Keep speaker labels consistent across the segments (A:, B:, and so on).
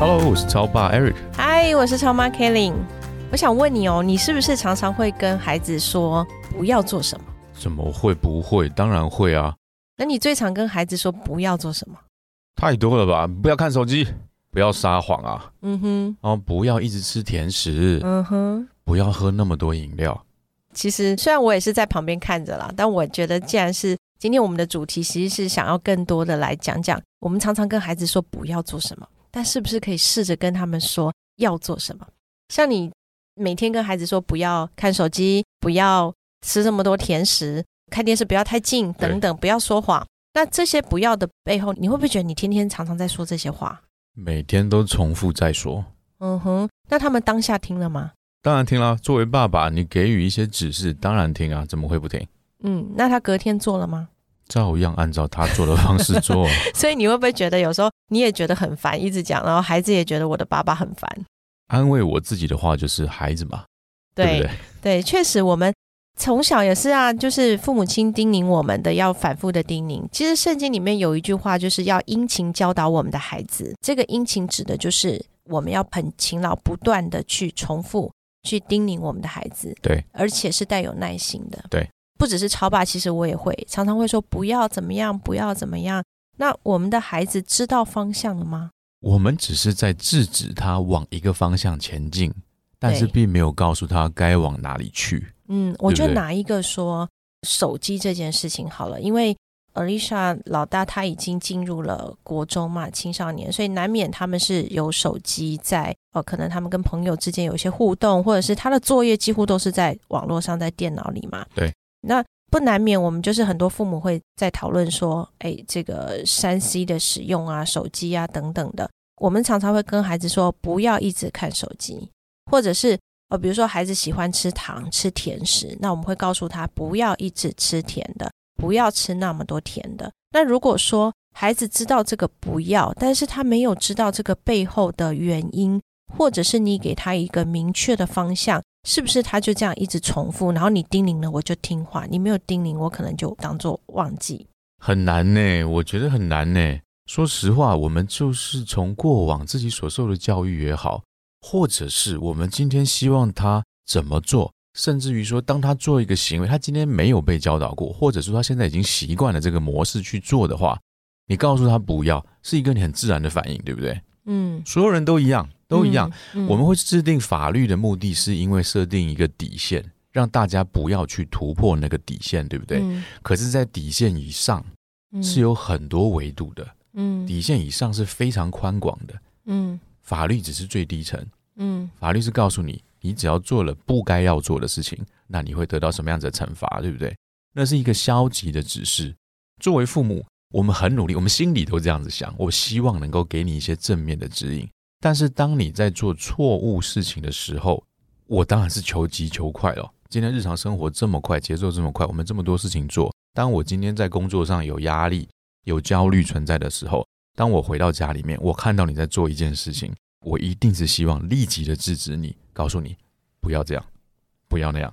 A: Hello，我是超爸 Eric。
B: 嗨，我是超妈 Kelly。我想问你哦，你是不是常常会跟孩子说不要做什么？
A: 怎么会不会？当然会啊，
B: 那你最常跟孩子说不要做什么？
A: 太多了吧？不要看手机，不要撒谎啊，
B: 嗯哼，
A: 然后不要一直吃甜食，
B: 嗯哼。
A: 不要喝那么多饮料。
B: 其实虽然我也是在旁边看着啦，但我觉得既然是今天我们的主题，其实是想要更多的来讲讲，我们常常跟孩子说不要做什么，但是不是可以试着跟他们说要做什么？像你每天跟孩子说不要看手机，不要吃这么多甜食，看电视不要太近，等等，不要说谎。那这些不要的背后，你会不会觉得你天天常常在说这些话？
A: 每天都重复在说。
B: 嗯哼，那他们当下听了吗？
A: 当然听啦，作为爸爸，你给予一些指示，当然听啊，怎么会不听？
B: 嗯，那他隔天做了吗？
A: 照样按照他做的方式做。
B: 所以你会不会觉得有时候你也觉得很烦，一直讲，然后孩子也觉得我的爸爸很烦？
A: 安慰我自己的话就是孩子嘛，对
B: 对
A: 不对？
B: 对，确实我们从小也是啊，就是父母亲叮咛我们的，要反复的叮咛。其实圣经里面有一句话，就是要殷勤教导我们的孩子。这个殷勤指的就是我们要很勤劳，不断的去重复，去叮咛我们的孩子。
A: 对，
B: 而且是带有耐心的。
A: 对，
B: 不只是超霸，其实我也会常常会说不要怎么样，不要怎么样。那我们的孩子知道方向了吗？
A: 我们只是在制止他往一个方向前进，但是并没有告诉他该往哪里去。
B: 嗯，我就拿一个说手机这件事情好了，因为 Alicia 老大他已经进入了国中嘛，青少年，所以难免他们是有手机在，哦，可能他们跟朋友之间有一些互动，或者是他的作业几乎都是在网络上，在电脑里嘛。
A: 对，
B: 那不难免我们就是很多父母会在讨论说，哎，这个三 C 的使用啊，手机啊等等的，我们常常会跟孩子说，不要一直看手机，或者是呃，比如说孩子喜欢吃糖、吃甜食，那我们会告诉他不要一直吃甜的，不要吃那么多甜的。那如果说孩子知道这个不要，但是他没有知道这个背后的原因，或者是你给他一个明确的方向，是不是他就这样一直重复？然后你叮咛了我就听话，你没有叮咛我可能就当做忘记。
A: 很难呢，我觉得很难呢。说实话，我们就是从过往自己所受的教育也好，或者是我们今天希望他怎么做，甚至于说，当他做一个行为，他今天没有被教导过，或者说他现在已经习惯了这个模式去做的话，你告诉他不要，是一个你很自然的反应，对不对？
B: 嗯，
A: 所有人都一样，都一样。
B: 嗯。嗯
A: 我们会制定法律的目的是因为设定一个底线，让大家不要去突破那个底线，对不对？
B: 嗯
A: 可是，在底线以上
B: 嗯
A: 是有很多维度的，
B: 嗯
A: 底线以上是非常宽广的，
B: 嗯
A: 法律只是最低层。
B: 嗯
A: 法律是告诉你，你只要做了不该要做的事情，那你会得到什么样子的惩罚，对不对？那是一个消极的指示。作为父母，我们很努力，我们心里都这样子想，我希望能够给你一些正面的指引。但是当你在做错误事情的时候，我当然是求急求快了。今天日常生活这么快，节奏这么快，我们这么多事情做。当我今天在工作上有压力、有焦虑存在的时候，当我回到家里面，我看到你在做一件事情，我一定是希望立即的制止你，告诉你不要这样，不要那样，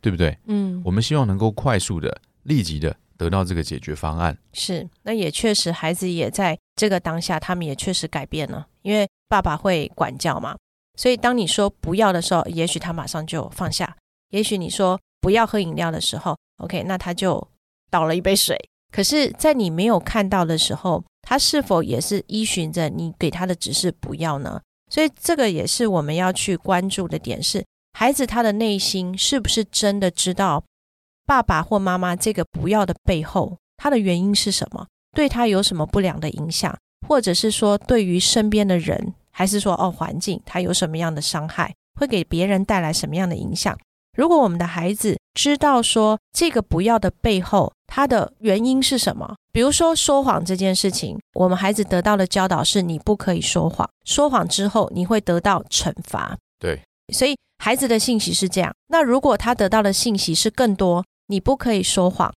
A: 对不对？
B: 嗯
A: 我们希望能够快速的、立即的得到这个解决方案。
B: 是，那也确实，孩子也在这个当下，他们也确实改变了，因为爸爸会管教嘛，所以当你说不要的时候，也许他马上就放下；也许你说不要喝饮料的时候，OK，那他就倒了一杯水。可是，在你没有看到的时候，他是否也是依循着你给他的指示不要呢？所以，这个也是我们要去关注的点是，孩子他的内心是不是真的知道爸爸或妈妈这个不要的背后，他的原因是什么？对他有什么不良的影响，或者是说对于身边的人，还是说哦环境，他有什么样的伤害，会给别人带来什么样的影响？如果我们的孩子知道说这个不要的背后，它的原因是什么？比如说说谎这件事情，我们孩子得到的教导是你不可以说谎，说谎之后你会得到惩罚。
A: 对，
B: 所以孩子的信息是这样。那如果他得到的信息是更多，你不可以说谎，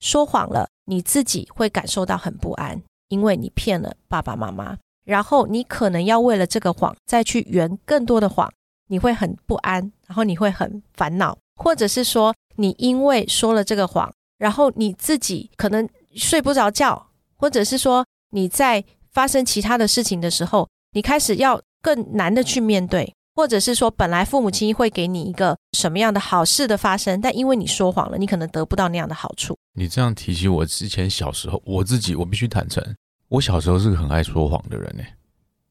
B: 说谎了你自己会感受到很不安，因为你骗了爸爸妈妈。然后你可能要为了这个谎再去圆更多的谎，你会很不安，然后你会很烦恼，或者是说你因为说了这个谎，然后你自己可能睡不着觉，或者是说你在发生其他的事情的时候，你开始要更难的去面对，或者是说本来父母亲会给你一个什么样的好事的发生，但因为你说谎了，你可能得不到那样的好处。
A: 你这样提起我之前小时候，我自己我必须坦诚。我小时候是个很爱说谎的人呢，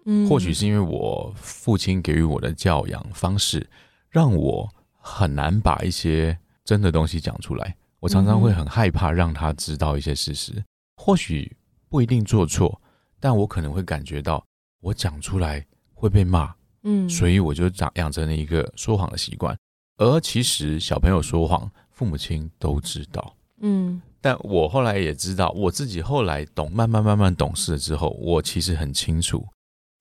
A: 嗯，或许是因为我父亲给予我的教养方式，让我很难把一些真的东西讲出来。我常常会很害怕让他知道一些事实，或许不一定做错，但我可能会感觉到我讲出来会被骂，嗯，所以我就长养成了一个说谎的习惯。而其实小朋友说谎，父母亲都知道，嗯。但我后来也知道，我自己后来懂，慢慢慢慢懂事了之后，我其实很清楚，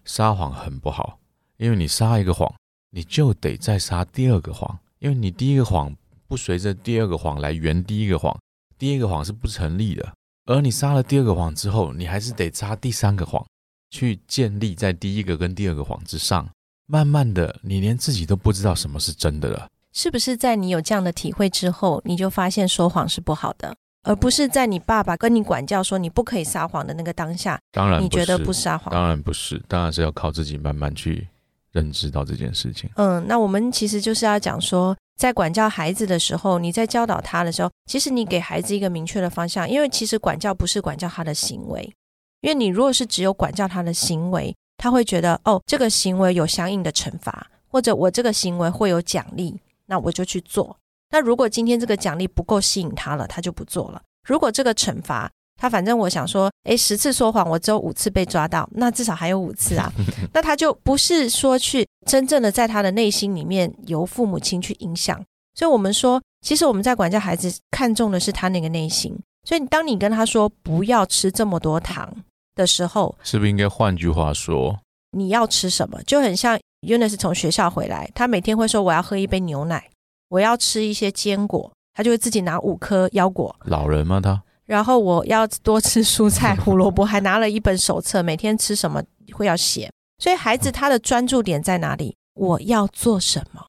A: 撒谎很不好，因为你撒一个谎，你就得再撒第二个谎，因为你第一个谎不随着第二个谎来圆第一个谎，第一个谎是不成立的。而你撒了第二个谎之后，你还是得撒第三个谎，去建立在第一个跟第二个谎之上。慢慢的，你连自己都不知道什么是真的了。
B: 是不是在你有这样的体会之后，你就发现说谎是不好的？而不是在你爸爸跟你管教说你不可以撒谎的那个当下，
A: 当然
B: 你觉得不撒谎，
A: 当然不是，当然是要靠自己慢慢去认知到这件事情。
B: 嗯，那我们其实就是要讲说，在管教孩子的时候，你在教导他的时候，其实你给孩子一个明确的方向，因为其实管教不是管教他的行为，因为你如果是只有管教他的行为，他会觉得哦，这个行为有相应的惩罚，或者我这个行为会有奖励，那我就去做。那如果今天这个奖励不够吸引他了，他就不做了。如果这个惩罚他，反正我想说，诶，十次说谎，我只有五次被抓到，那至少还有五次啊。那他就不是说去真正的在他的内心里面由父母亲去影响。所以我们说，其实我们在管教孩子，看重的是他那个内心。所以当你跟他说不要吃这么多糖的时候，
A: 是不是应该换句话说，
B: 你要吃什么？就很像 Unis 从学校回来，他每天会说我要喝一杯牛奶。我要吃一些坚果，他就会自己拿五颗腰果。
A: 老人吗？他。
B: 然后我要多吃蔬菜、胡萝卜，还拿了一本手册，每天吃什么会要写。所以孩子他的专注点在哪里？我要做什么，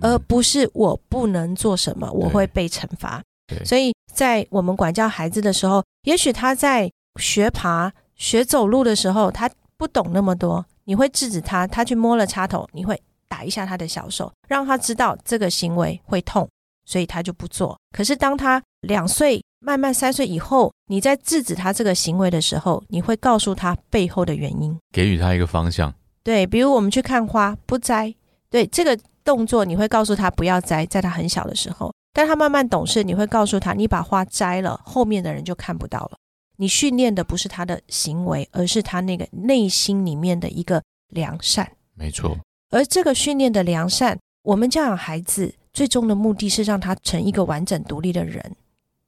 B: 而不是我不能做什么，我会被惩罚。所以在我们管教孩子的时候，也许他在学爬、学走路的时候，他不懂那么多，你会制止他，他去摸了插头，你会。打一下他的小手，让他知道这个行为会痛，所以他就不做。可是当他两岁、慢慢三岁以后，你在制止他这个行为的时候，你会告诉他背后的原因，
A: 给予他一个方向。
B: 对，比如我们去看花，不摘。对这个动作，你会告诉他不要摘，在他很小的时候。但他慢慢懂事，你会告诉他，你把花摘了，后面的人就看不到了。你训练的不是他的行为，而是他那个内心里面的一个良善。
A: 没错。
B: 而这个训练的良善，我们教养孩子最终的目的是让他成一个完整独立的人，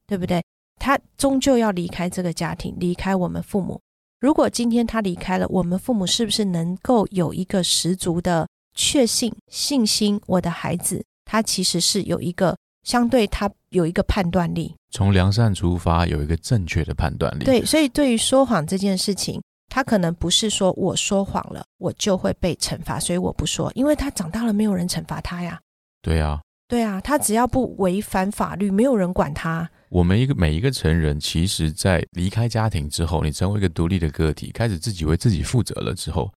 B: 对不对？他终究要离开这个家庭，离开我们父母。如果今天他离开了，我们父母是不是能够有一个十足的确信、信心？我的孩子，他其实是有一个相对他有一个判断力，
A: 从良善出发，有一个正确的判断力。
B: 对，所以对于说谎这件事情。他可能不是说我说谎了，我就会被惩罚，所以我不说，因为他长大了，没有人惩罚他呀。
A: 对啊，
B: 对啊，他只要不违反法律，没有人管他。
A: 我们一个每一个成人，其实在离开家庭之后，你成为一个独立的个体，开始自己为自己负责了之后，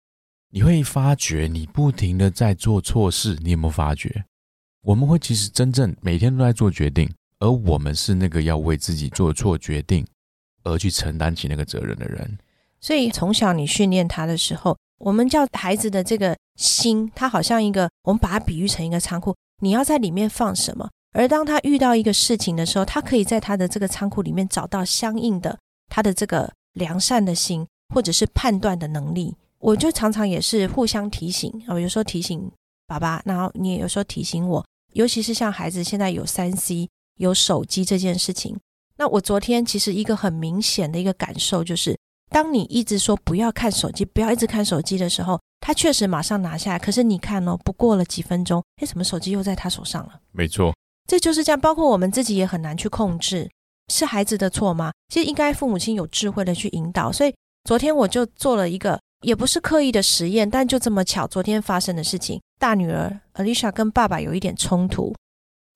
A: 你会发觉你不停的在做错事。你有没有发觉？我们会其实真正每天都在做决定，而我们是那个要为自己做错决定而去承担起那个责任的人。
B: 所以从小你训练他的时候，我们叫孩子的这个心，他好像一个，我们把它比喻成一个仓库，你要在里面放什么？而当他遇到一个事情的时候，他可以在他的这个仓库里面找到相应的他的这个良善的心，或者是判断的能力。我就常常也是互相提醒啊，有时候提醒爸爸，然后你也有时候提醒我，尤其是像孩子现在有三 C 有手机这件事情，那我昨天其实一个很明显的一个感受就是。当你一直说不要看手机，不要一直看手机的时候，他确实马上拿下来，可是你看哦，不过了几分钟，哎，怎么手机又在他手上了？
A: 没错，
B: 这就是这样。包括我们自己也很难去控制，是孩子的错吗？其实应该父母亲有智慧的去引导。所以昨天我就做了一个，也不是刻意的实验，但就这么巧，昨天发生的事情，大女儿 Alicia 跟爸爸有一点冲突。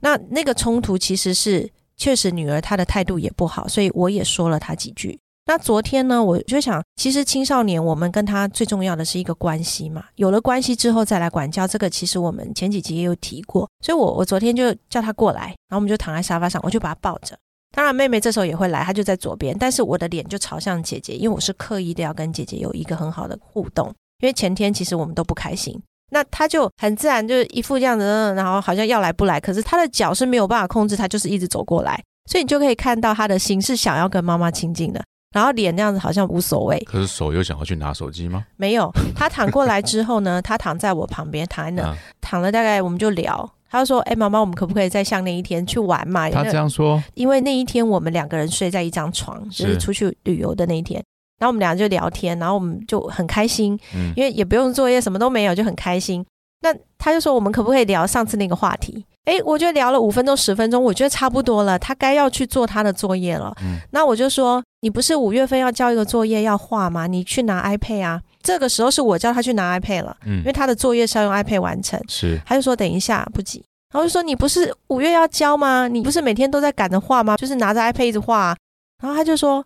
B: 那那个冲突其实是确实女儿她的态度也不好，所以我也说了她几句。那昨天呢，我就想，其实青少年我们跟他最重要的是一个关系嘛。有了关系之后再来管教，这个其实我们前几集也有提过。所以，我我昨天就叫他过来，然后我们就躺在沙发上，我就把他抱着。当然，妹妹这时候也会来，她就在左边，但是我的脸就朝向姐姐，因为我是刻意的要跟姐姐有一个很好的互动。因为前天其实我们都不开心，那她就很自然就是一副这样子，然后好像要来不来，可是她的脚是没有办法控制，她就是一直走过来，所以你就可以看到她的心是想要跟妈妈亲近的。然后脸那样子好像无所谓，
A: 可是手又想要去拿手机吗？
B: 没有，她躺过来之后呢，她躺在我旁边，躺在那，躺了大概我们就聊。他就说：“哎，妈妈，我们可不可以再像那一天去玩嘛？”
A: 他这样说，
B: 因为那一天我们两个人睡在一张床，就是出去旅游的那一天。然后我们俩就聊天，然后我们就很开心，因为也不用作业，什么都没有，就很开心。那他就说：“我们可不可以聊上次那个话题？”哎，我觉得聊了五分钟、十分钟，我觉得差不多了。他该要去做他的作业了。嗯，那我就说：“你不是五月份要交一个作业要画吗？你去拿 iPad 啊。”这个时候是我叫他去拿 iPad 了。嗯，因为他的作业是要用 iPad 完成。
A: 是，
B: 他就说：“等一下，不急。”然后就说：“你不是五月要交吗？你不是每天都在赶着画吗？就是拿着 iPad 一直画。”然后他就说。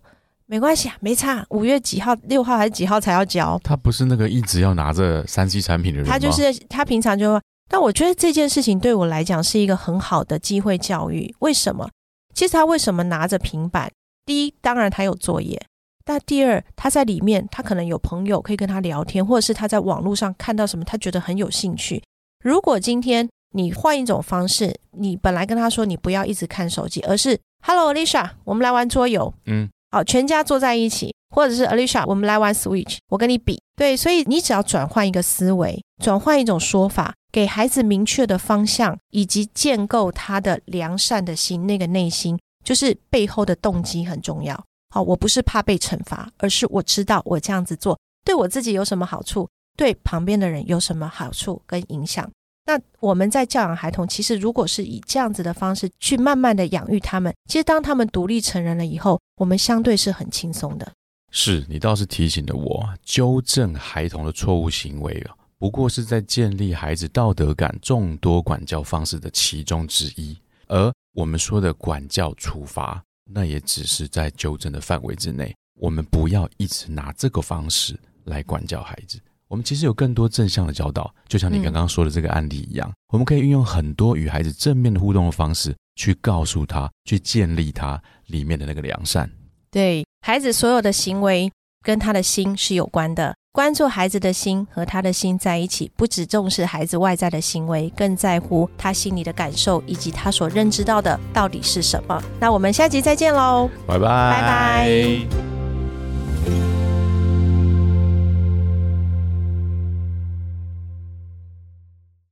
B: 没关系啊，没差。五月几号？六号还是几号才要交？
A: 他不是那个一直要拿着三 C 产品的人
B: 他就是他平常就。但我觉得这件事情对我来讲是一个很好的机会教育。为什么？其实他为什么拿着平板？第一，当然他有作业；但第二，他在里面，他可能有朋友可以跟他聊天，或者是他在网络上看到什么，他觉得很有兴趣。如果今天你换一种方式，你本来跟他说你不要一直看手机，而是 Hello Alicia，我们来玩桌游。嗯。好，全家坐在一起，或者是 Alicia，我们来玩 Switch，我跟你比。对，所以你只要转换一个思维，转换一种说法，给孩子明确的方向，以及建构他的良善的心，那个内心就是背后的动机很重要。好，我不是怕被惩罚，而是我知道我这样子做对我自己有什么好处，对旁边的人有什么好处跟影响。那我们在教养孩童，其实如果是以这样子的方式去慢慢的养育他们，其实当他们独立成人了以后，我们相对是很轻松的。
A: 是你倒是提醒了我，纠正孩童的错误行为啊，不过是在建立孩子道德感众多管教方式的其中之一。而我们说的管教处罚，那也只是在纠正的范围之内。我们不要一直拿这个方式来管教孩子。我们其实有更多正向的教导，就像你刚刚说的这个案例一样，我们可以运用很多与孩子正面的互动的方式，去告诉他，去建立他里面的那个良善。
B: 对孩子所有的行为跟他的心是有关的，关注孩子的心和他的心在一起，不只重视孩子外在的行为，更在乎他心里的感受以及他所认知到的到底是什么。那我们下集再见喽，
A: 拜拜，
B: 拜拜。